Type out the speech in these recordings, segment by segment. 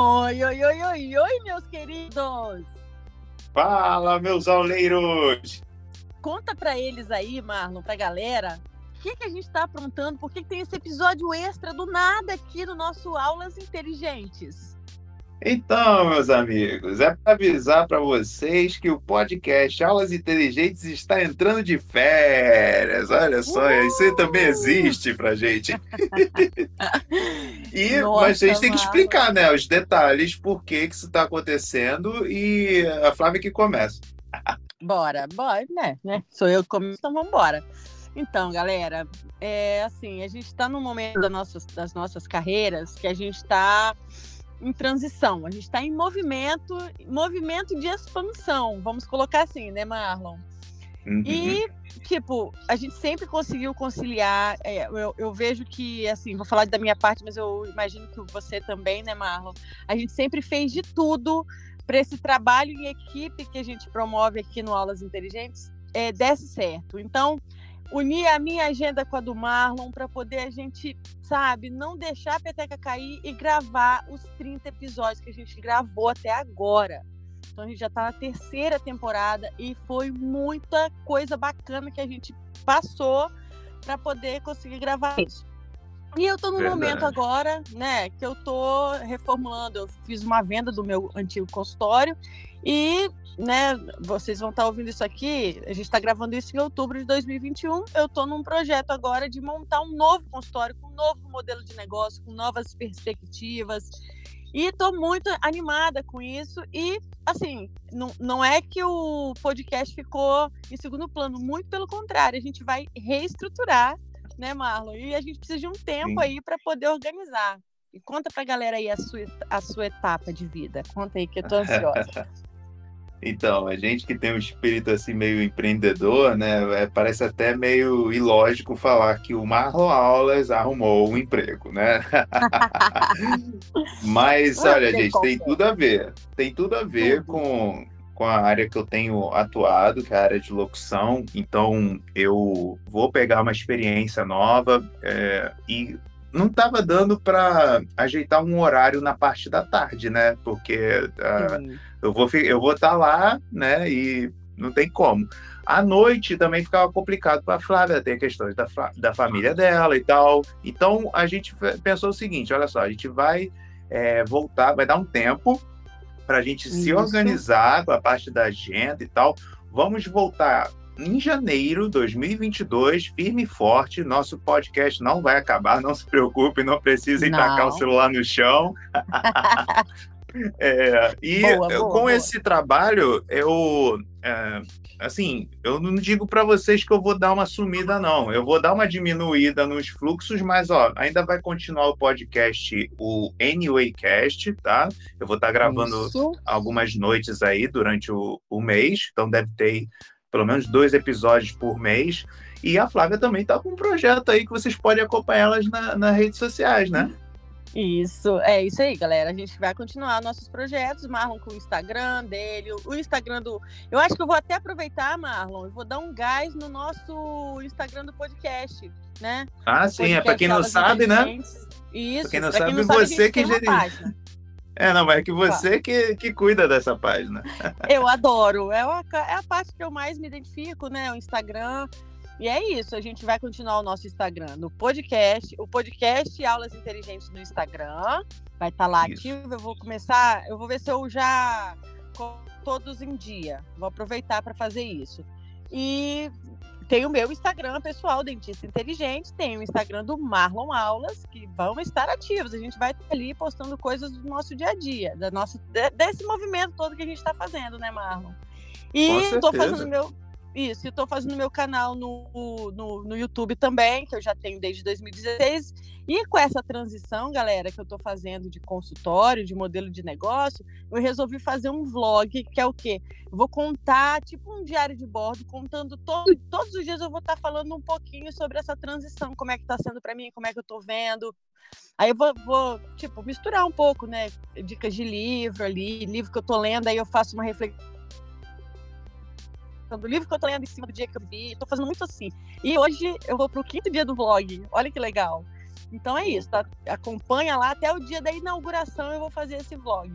Oi, oi, oi, oi, oi, meus queridos! Fala, meus auleiros! Conta para eles aí, Marlon, pra galera, o que, que a gente está aprontando, por que, que tem esse episódio extra do nada aqui no nosso Aulas Inteligentes? Então, meus amigos, é para avisar para vocês que o podcast Aulas Inteligentes está entrando de férias. Olha só, uh! isso também existe para gente. e, Nossa, mas a gente tem que explicar, né, os detalhes, por que, que isso está acontecendo e a Flávia que começa. bora, bora, né, né? Sou eu que começo, então vamos embora. Então, galera, é assim, a gente está num momento das nossas, das nossas carreiras que a gente está em transição, a gente está em movimento, movimento de expansão, vamos colocar assim, né, Marlon? Uhum. E, tipo, a gente sempre conseguiu conciliar. É, eu, eu, vejo que, assim, vou falar da minha parte, mas eu imagino que você também, né, Marlon? A gente sempre fez de tudo para esse trabalho em equipe que a gente promove aqui no Aulas Inteligentes é, desse certo. Então, unir a minha agenda com a do Marlon para poder a gente, sabe, não deixar a peteca cair e gravar os 30 episódios que a gente gravou até agora. Então a gente já está na terceira temporada e foi muita coisa bacana que a gente passou para poder conseguir gravar isso. E eu estou no Verdade. momento agora, né, que eu estou reformulando. Eu fiz uma venda do meu antigo consultório e, né, vocês vão estar ouvindo isso aqui. A gente está gravando isso em outubro de 2021. Eu estou num projeto agora de montar um novo consultório com um novo modelo de negócio, com novas perspectivas. E estou muito animada com isso. E, assim, não, não é que o podcast ficou em segundo plano, muito pelo contrário, a gente vai reestruturar né, Marlon? E a gente precisa de um tempo Sim. aí para poder organizar. E conta para a galera aí a sua, a sua etapa de vida. Conta aí que eu tô ansiosa. Então, a gente que tem um espírito assim meio empreendedor, né? É, parece até meio ilógico falar que o Marlon Aulas arrumou um emprego, né? Mas, olha, gente, tem tudo a ver. Tem tudo a ver com com a área que eu tenho atuado, que é a área de locução. Então, eu vou pegar uma experiência nova é, e não estava dando para ajeitar um horário na parte da tarde, né? Porque uh, eu vou eu vou estar tá lá, né? E não tem como. À noite também ficava complicado para a Flávia, tem questões da, da família dela e tal. Então a gente pensou o seguinte: olha só, a gente vai é, voltar, vai dar um tempo para a gente Isso. se organizar com a parte da agenda e tal. Vamos voltar em janeiro de 2022, firme e forte. Nosso podcast não vai acabar, não se preocupe, não precisa tacar o celular no chão. é, e boa, boa, com boa. esse trabalho, eu. É, assim, eu não digo para vocês que eu vou dar uma sumida, não. Eu vou dar uma diminuída nos fluxos, mas ó, ainda vai continuar o podcast, o Anywaycast, tá? Eu vou estar tá gravando Isso. algumas noites aí durante o, o mês, então deve ter pelo menos dois episódios por mês. E a Flávia também tá com um projeto aí que vocês podem acompanhar elas na, nas redes sociais, né? Isso, é isso aí, galera. A gente vai continuar nossos projetos, Marlon com o Instagram dele, o Instagram do. Eu acho que eu vou até aproveitar, Marlon, e vou dar um gás no nosso Instagram do podcast, né? Ah, sim, é para quem não sabe, né? Isso, pra quem não, pra quem sabe, não você que gerencia. É, não, mas é que você que, que cuida dessa página. Eu adoro. É a, é a parte que eu mais me identifico, né? O Instagram. E é isso, a gente vai continuar o nosso Instagram no podcast, o podcast Aulas Inteligentes no Instagram, vai estar tá lá isso. ativo. Eu vou começar, eu vou ver se eu já todos em dia. Vou aproveitar para fazer isso. E tem o meu Instagram pessoal, Dentista Inteligente, tem o Instagram do Marlon Aulas, que vão estar ativos. A gente vai estar ali postando coisas do nosso dia a dia, da nossa, desse movimento todo que a gente está fazendo, né, Marlon? E estou fazendo meu isso, eu estou fazendo meu canal no, no, no, YouTube também, que eu já tenho desde 2016. E com essa transição, galera, que eu estou fazendo de consultório, de modelo de negócio, eu resolvi fazer um vlog, que é o quê? Eu vou contar, tipo um diário de bordo, contando todo, todos os dias eu vou estar tá falando um pouquinho sobre essa transição, como é que está sendo para mim, como é que eu estou vendo. Aí eu vou, vou, tipo, misturar um pouco, né? Dicas de livro ali, livro que eu estou lendo, aí eu faço uma reflexão do livro que eu tô lendo em cima do dia que eu vi. Tô fazendo muito assim. E hoje eu vou pro quinto dia do vlog. Olha que legal. Então é isso, tá? Acompanha lá até o dia da inauguração eu vou fazer esse vlog.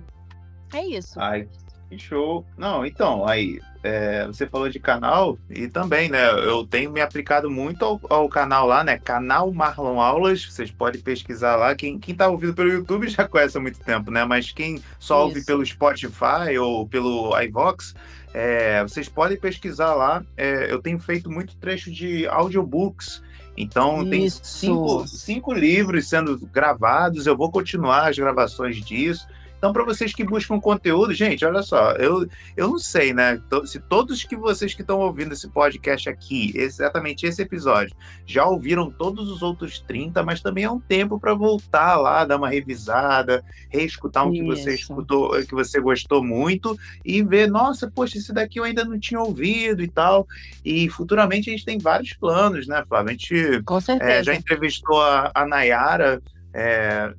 É isso. Ai, que show. Não, então, aí, é, você falou de canal e também, né? Eu tenho me aplicado muito ao, ao, canal lá, né? Canal Marlon Aulas. Vocês podem pesquisar lá. Quem, quem tá ouvindo pelo YouTube já conhece há muito tempo, né? Mas quem só Isso. ouve pelo Spotify ou pelo iVox, é, vocês podem pesquisar lá. É, eu tenho feito muito trecho de audiobooks. Então, Isso. tem cinco, cinco livros sendo gravados. Eu vou continuar as gravações disso. Então, para vocês que buscam conteúdo, gente, olha só, eu, eu não sei, né? Se todos que vocês que estão ouvindo esse podcast aqui, exatamente esse episódio, já ouviram todos os outros 30, mas também é um tempo para voltar lá, dar uma revisada, reescutar um Isso. que você escutou, que você gostou muito e ver, nossa, poxa, esse daqui eu ainda não tinha ouvido e tal. E futuramente a gente tem vários planos, né, Flávio? A gente é, já entrevistou a, a Nayara é,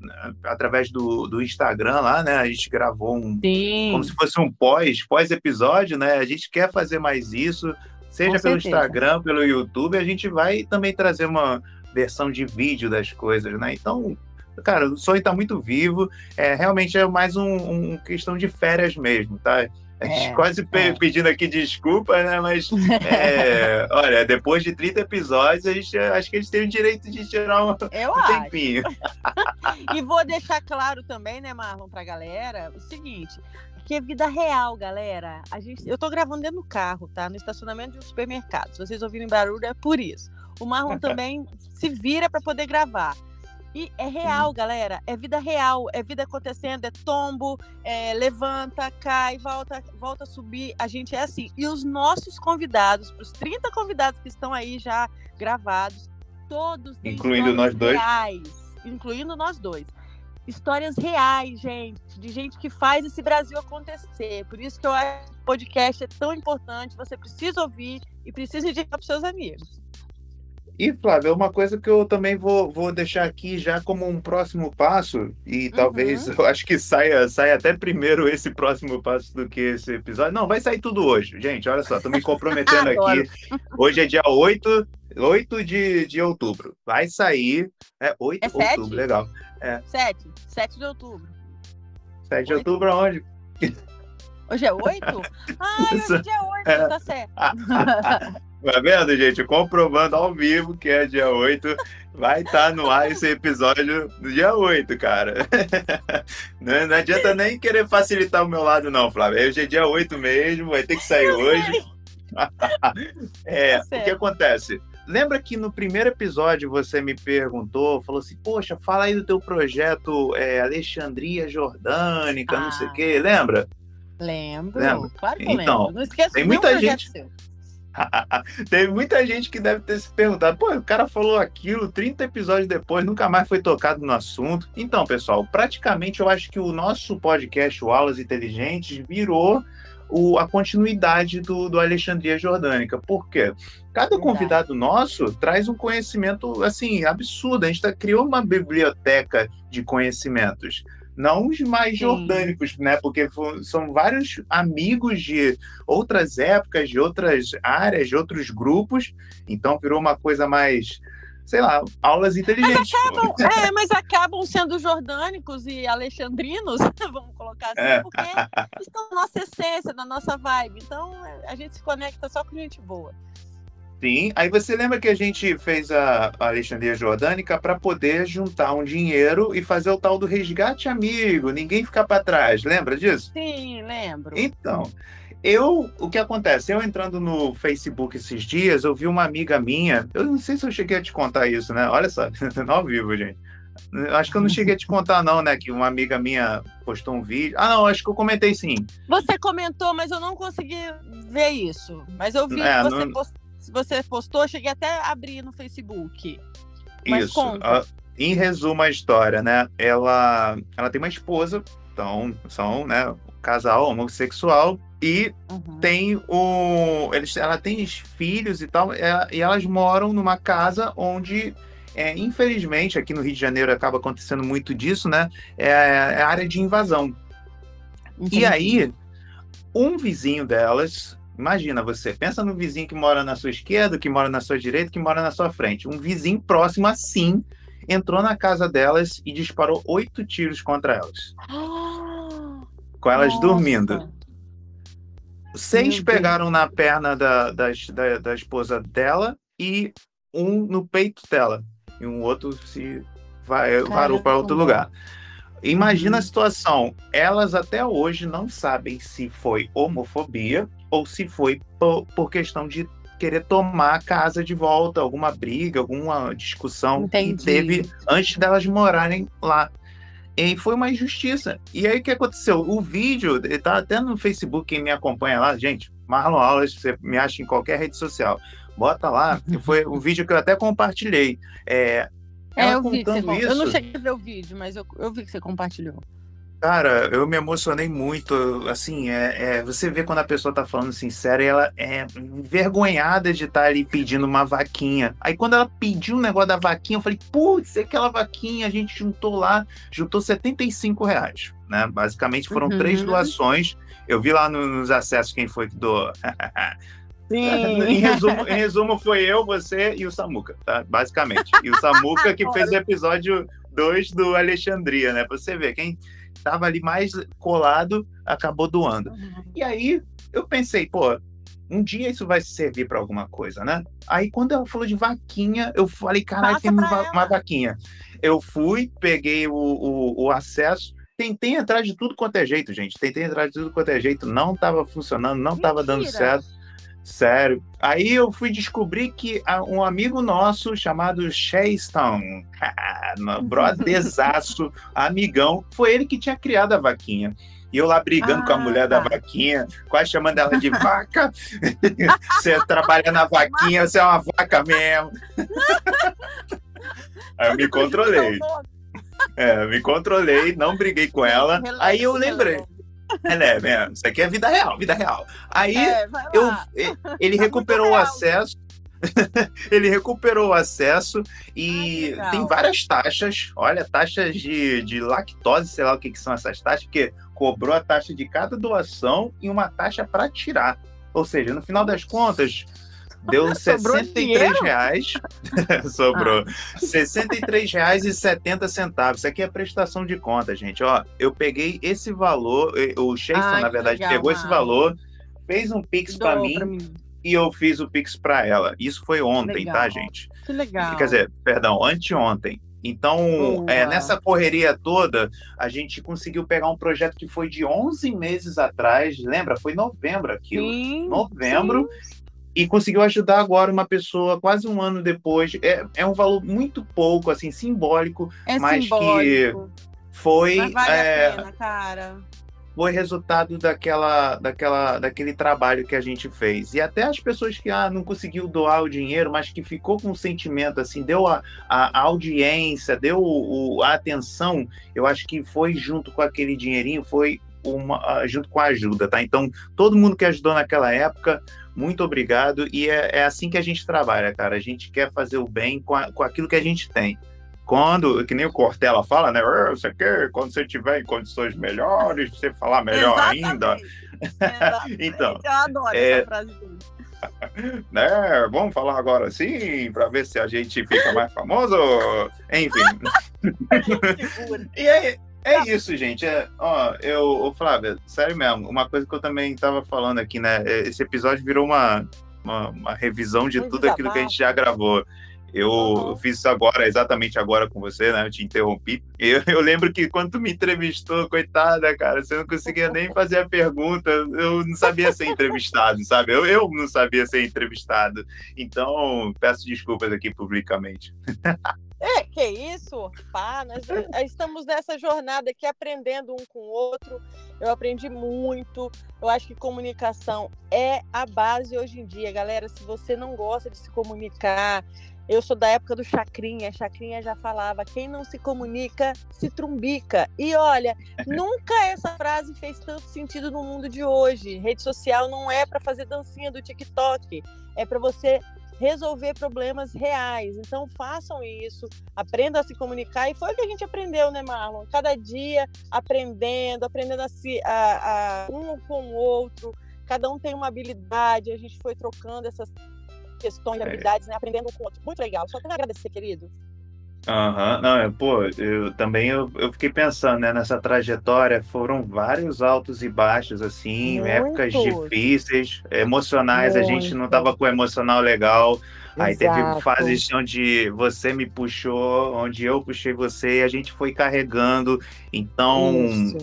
através do, do Instagram lá, né? A gente gravou um Sim. como se fosse um pós, pós-episódio, né? A gente quer fazer mais isso, seja pelo Instagram, pelo YouTube, a gente vai também trazer uma versão de vídeo das coisas, né? Então, cara, o sonho está muito vivo. É, realmente é mais um, um questão de férias mesmo, tá? É, quase é. pedindo aqui desculpa, né? Mas, é, olha, depois de 30 episódios, a gente, acho que eles têm o direito de tirar um, um tempinho. e vou deixar claro também, né, Marlon, pra galera, o seguinte. Que é vida real, galera. A gente, eu tô gravando dentro do carro, tá? No estacionamento de um supermercado. Se vocês ouvirem barulho, é por isso. O Marlon também se vira para poder gravar. E é real, galera. É vida real. É vida acontecendo. É tombo, é, levanta, cai, volta, volta a subir. A gente é assim. E os nossos convidados, para os 30 convidados que estão aí já gravados, todos incluindo nós dois. Reais, incluindo nós dois. Histórias reais, gente, de gente que faz esse Brasil acontecer. Por isso que eu acho que o podcast é tão importante. Você precisa ouvir e precisa indicar para os seus amigos. E, Flávio, é uma coisa que eu também vou, vou deixar aqui já como um próximo passo, e uhum. talvez eu acho que saia, saia até primeiro esse próximo passo do que esse episódio. Não, vai sair tudo hoje. Gente, olha só, estou me comprometendo aqui. Hoje é dia 8, 8 de, de outubro. Vai sair. É 8 de é outubro, legal. É. 7, 7 de outubro. 7 de outubro aonde? Hoje é 8? Ah, hoje é dia 8, é. tá certo. Tá vendo, gente? Comprovando ao vivo que é dia 8. Vai estar tá no ar esse episódio no dia 8, cara. Não, não, adianta nem querer facilitar o meu lado, não, Flávio. Hoje é dia 8 mesmo, vai ter que sair hoje. é, tá o que acontece? Lembra que no primeiro episódio você me perguntou, falou assim, poxa, fala aí do teu projeto é, Alexandria Jordânica, ah. não sei o quê, lembra? Lembro, lembra? claro que então, lembro. Não esqueça tem muita gente. Seu. Teve muita gente que deve ter se perguntado, pô, o cara falou aquilo 30 episódios depois, nunca mais foi tocado no assunto. Então, pessoal, praticamente eu acho que o nosso podcast, o Aulas Inteligentes, virou o, a continuidade do, do Alexandria Jordânica. Por quê? Cada convidado nosso traz um conhecimento, assim, absurdo. A gente tá, criou uma biblioteca de conhecimentos não os mais Sim. jordânicos, né? Porque são vários amigos de outras épocas, de outras áreas, de outros grupos. Então virou uma coisa mais, sei lá, aulas inteligentes. Mas acabam, é, mas acabam sendo jordânicos e alexandrinos, vamos colocar assim, é. porque estão na nossa essência, na nossa vibe. Então a gente se conecta só com gente boa. Sim, aí você lembra que a gente fez a, Alexandria Jordânica para poder juntar um dinheiro e fazer o tal do resgate amigo, ninguém ficar para trás, lembra disso? Sim, lembro. Então, eu, o que acontece? Eu entrando no Facebook esses dias, eu vi uma amiga minha, eu não sei se eu cheguei a te contar isso, né? Olha só, não ao vivo, gente. Acho que eu não cheguei a te contar, não, né? Que uma amiga minha postou um vídeo. Ah, não, acho que eu comentei sim. Você comentou, mas eu não consegui ver isso. Mas eu vi é, que você não... postou você postou, cheguei até a abrir no Facebook. Mas Isso. A, em resumo a história, né? Ela, ela tem uma esposa, então são, né, um casal homossexual e uhum. tem o, eles, ela tem filhos e tal, é, e elas moram numa casa onde é, infelizmente, aqui no Rio de Janeiro acaba acontecendo muito disso, né? É, é área de invasão. Entendi. E aí, um vizinho delas Imagina você, pensa no vizinho que mora na sua esquerda, que mora na sua direita, que mora na sua frente. Um vizinho próximo assim, entrou na casa delas e disparou oito tiros contra elas. com elas Nossa. dormindo. Seis pegaram na perna da, da, da, da, esposa dela e um no peito dela. E um outro se vai, varou para outro lugar. Imagina a uhum. situação. Elas até hoje não sabem se foi homofobia ou se foi por, por questão de querer tomar a casa de volta, alguma briga, alguma discussão Entendi. que teve antes delas morarem lá. E foi uma injustiça. E aí o que aconteceu? O vídeo, tá até no Facebook, quem me acompanha lá, gente, Marlon Aulas, você me acha em qualquer rede social. Bota lá, foi um vídeo que eu até compartilhei. É, é eu vi que você, isso, Eu não cheguei a ver o vídeo, mas eu, eu vi que você compartilhou. Cara, eu me emocionei muito. Assim, é, é, você vê quando a pessoa tá falando sincera e ela é envergonhada de estar tá ali pedindo uma vaquinha. Aí quando ela pediu o negócio da vaquinha, eu falei, putz, aquela vaquinha, a gente juntou lá, juntou 75 reais. Né? Basicamente foram uhum. três doações. Eu vi lá nos acessos quem foi que doou. Sim. em, resumo, em resumo, foi eu, você e o Samuca, tá? Basicamente. E o Samuca que fez o episódio 2 do Alexandria, né? Pra você ver, quem estava ali mais colado, acabou doando. Uhum. E aí eu pensei, pô, um dia isso vai servir para alguma coisa, né? Aí quando ela falou de vaquinha, eu falei, caralho, tem uma, uma, vaquinha. Eu fui, peguei o, o, o, acesso, tentei entrar de tudo quanto é jeito, gente. Tentei entrar de tudo quanto é jeito, não estava funcionando, não estava dando certo. Sério. Aí eu fui descobrir que um amigo nosso chamado Shayston, brotherzaço, amigão, foi ele que tinha criado a vaquinha. E eu lá brigando ah, com a mulher tá. da vaquinha, quase chamando ela de vaca. você trabalha na vaquinha, você é uma vaca mesmo. Aí eu me controlei. É, me controlei, não briguei com ela. Aí eu lembrei. É, né, né? Isso aqui é vida real, vida real. Aí é, eu, ele recuperou o acesso. ele recuperou o acesso e Ai, tem várias taxas. Olha, taxas de, de lactose, sei lá o que, que são essas taxas, porque cobrou a taxa de cada doação e uma taxa para tirar. Ou seja, no final das contas, Deu 63 reais. Sobrou. Ah. 63 reais e 70 centavos. Isso aqui é prestação de conta, gente. Ó, eu peguei esse valor, o Sheiston, na verdade, legal, pegou esse valor, fez um Pix para mim, mim, e eu fiz o Pix para ela. Isso foi ontem, tá, gente? Que legal. Quer dizer, perdão, anteontem. Então, é, nessa correria toda, a gente conseguiu pegar um projeto que foi de 11 meses atrás, lembra? Foi novembro aquilo. Sim, novembro. Sim e conseguiu ajudar agora uma pessoa quase um ano depois. É, é um valor muito pouco, assim, simbólico, é mas simbólico. que foi. Mas vale é, a pena, cara. Foi resultado daquela, daquela, daquele trabalho que a gente fez. E até as pessoas que ah, não conseguiu doar o dinheiro, mas que ficou com o sentimento, assim, deu a, a audiência, deu o, a atenção, eu acho que foi junto com aquele dinheirinho, foi uma, junto com a ajuda, tá? Então, todo mundo que ajudou naquela época muito obrigado. E é, é, assim que a gente trabalha, cara. A gente quer fazer o bem com, a, com aquilo que a gente tem. Quando, que nem o Cortella fala, né? Você quer, quando você tiver em condições melhores, você falar melhor Exatamente. ainda. então. Eu adoro é... essa frase dele. né? Vamos falar agora sim, para ver se a gente fica mais famoso. Enfim. e aí, é isso, gente. É, ó, eu, Flávia, sério mesmo, uma coisa que eu também estava falando aqui, né? É, esse episódio virou uma, uma, uma revisão de tudo aquilo que a gente já gravou. Eu, uhum. fiz isso agora, exatamente agora com você, né? Eu te interrompi. Eu, eu lembro que quando tu me entrevistou, coitada, cara, você não conseguia nem fazer a pergunta. Eu não sabia ser entrevistado, sabe? Eu, eu não sabia ser entrevistado. Então, peço desculpas aqui publicamente. É, que isso, pá, nós estamos nessa jornada aqui aprendendo um com o outro. Eu aprendi muito. Eu acho que comunicação é a base hoje em dia, galera. Se você não gosta de se comunicar, eu sou da época do Chacrinha. Chacrinha já falava: quem não se comunica se trumbica. E olha, nunca essa frase fez tanto sentido no mundo de hoje. Rede social não é para fazer dancinha do TikTok, é para você resolver problemas reais. Então façam isso, aprendam a se comunicar. E foi o que a gente aprendeu, né, Marlon? Cada dia aprendendo, aprendendo a se a, a, um com o outro. Cada um tem uma habilidade, a gente foi trocando essas questões, é. habilidades, né? Aprendendo com o outro. Muito legal. Só tenho a agradecer, querido. Aham, não, pô, eu também eu, eu fiquei pensando, né, nessa trajetória, foram vários altos e baixos, assim, Muito. épocas difíceis, emocionais, a gente não tava com o emocional legal, aí Exato. teve fases onde você me puxou, onde eu puxei você, e a gente foi carregando, então... Isso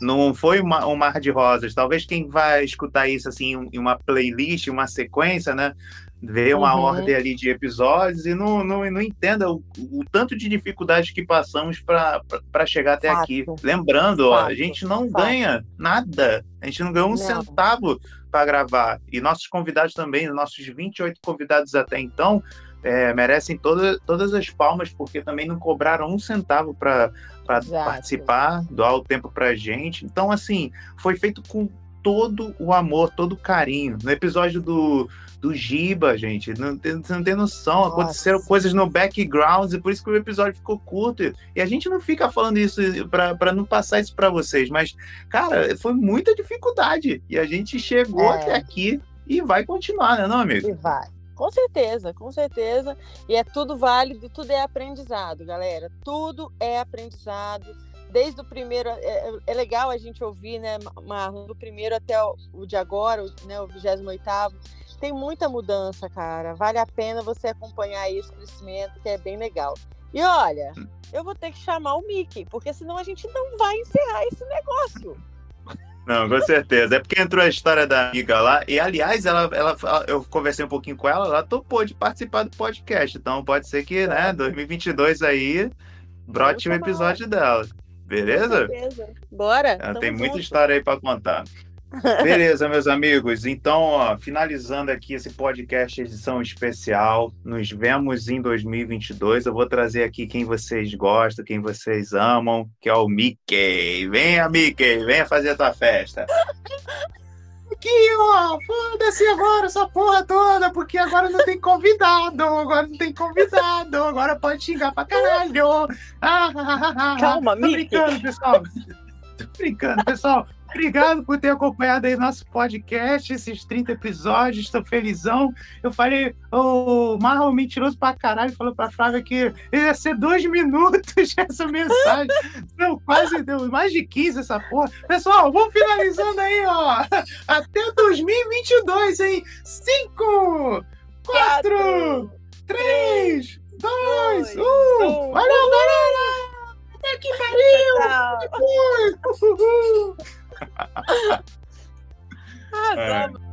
não foi uma, um mar de rosas. Talvez quem vai escutar isso assim em uma playlist, uma sequência, né? Ver uma uhum. ordem ali de episódios e não, não, não entenda o, o tanto de dificuldade que passamos para chegar até Fato. aqui. Lembrando, ó, a gente não Fato. ganha nada, a gente não ganhou um não. centavo para gravar. E nossos convidados também, nossos 28 convidados até então, é, merecem toda, todas as palmas, porque também não cobraram um centavo para participar, doar o tempo para gente. Então, assim, foi feito com todo o amor, todo o carinho. No episódio do, do Giba, gente, não tem, você não tem noção. Nossa. Aconteceram coisas no background, e por isso que o episódio ficou curto. E a gente não fica falando isso para não passar isso para vocês, mas, cara, foi muita dificuldade. E a gente chegou é. até aqui e vai continuar, né, não, amigo? E vai. Com certeza, com certeza. E é tudo válido, tudo é aprendizado, galera. Tudo é aprendizado desde o primeiro. É, é, é, legal a gente ouvir, né, Marlon, do primeiro até o, o de agora, o, né, o 28. Tem muita mudança, cara. Vale a pena você acompanhar esse crescimento, que é bem legal. E olha, hum. eu vou ter que chamar o Mickey, porque senão a gente não vai encerrar esse negócio. Não, com certeza. É porque entrou a história da amiga lá. E, aliás, ela, ela, eu conversei um pouquinho com ela, ela topou de participar do podcast. Então, pode ser que, né, 2022 aí, brote um episódio dela. Beleza? Bora. Ela tem junto. muita história aí para contar. Beleza, meus amigos. Então, ó, finalizando aqui esse podcast edição especial, nos vemos em 2022. Eu vou trazer aqui quem vocês gostam, quem vocês amam, que é o Mickey. Venha, Mickey, venha fazer a tua festa. aqui, ó, foda-se agora essa porra toda, porque agora não tem convidado, agora não tem convidado, agora pode xingar pra caralho. Ah, ah, ah, Calma, Tô brincando, pessoal. Tô brincando, pessoal. Obrigado por ter acompanhado aí nosso podcast, esses 30 episódios, estou felizão. Eu falei, o Marlon mentiroso pra caralho, falou pra Flávia que ia ser dois minutos essa mensagem. Não, quase deu mais de 15 essa porra. Pessoal, vamos finalizando aí, ó. Até 2022, hein? 5, 4, 3, 2, 1. Valeu, galera! Até que pariu! Ah, é.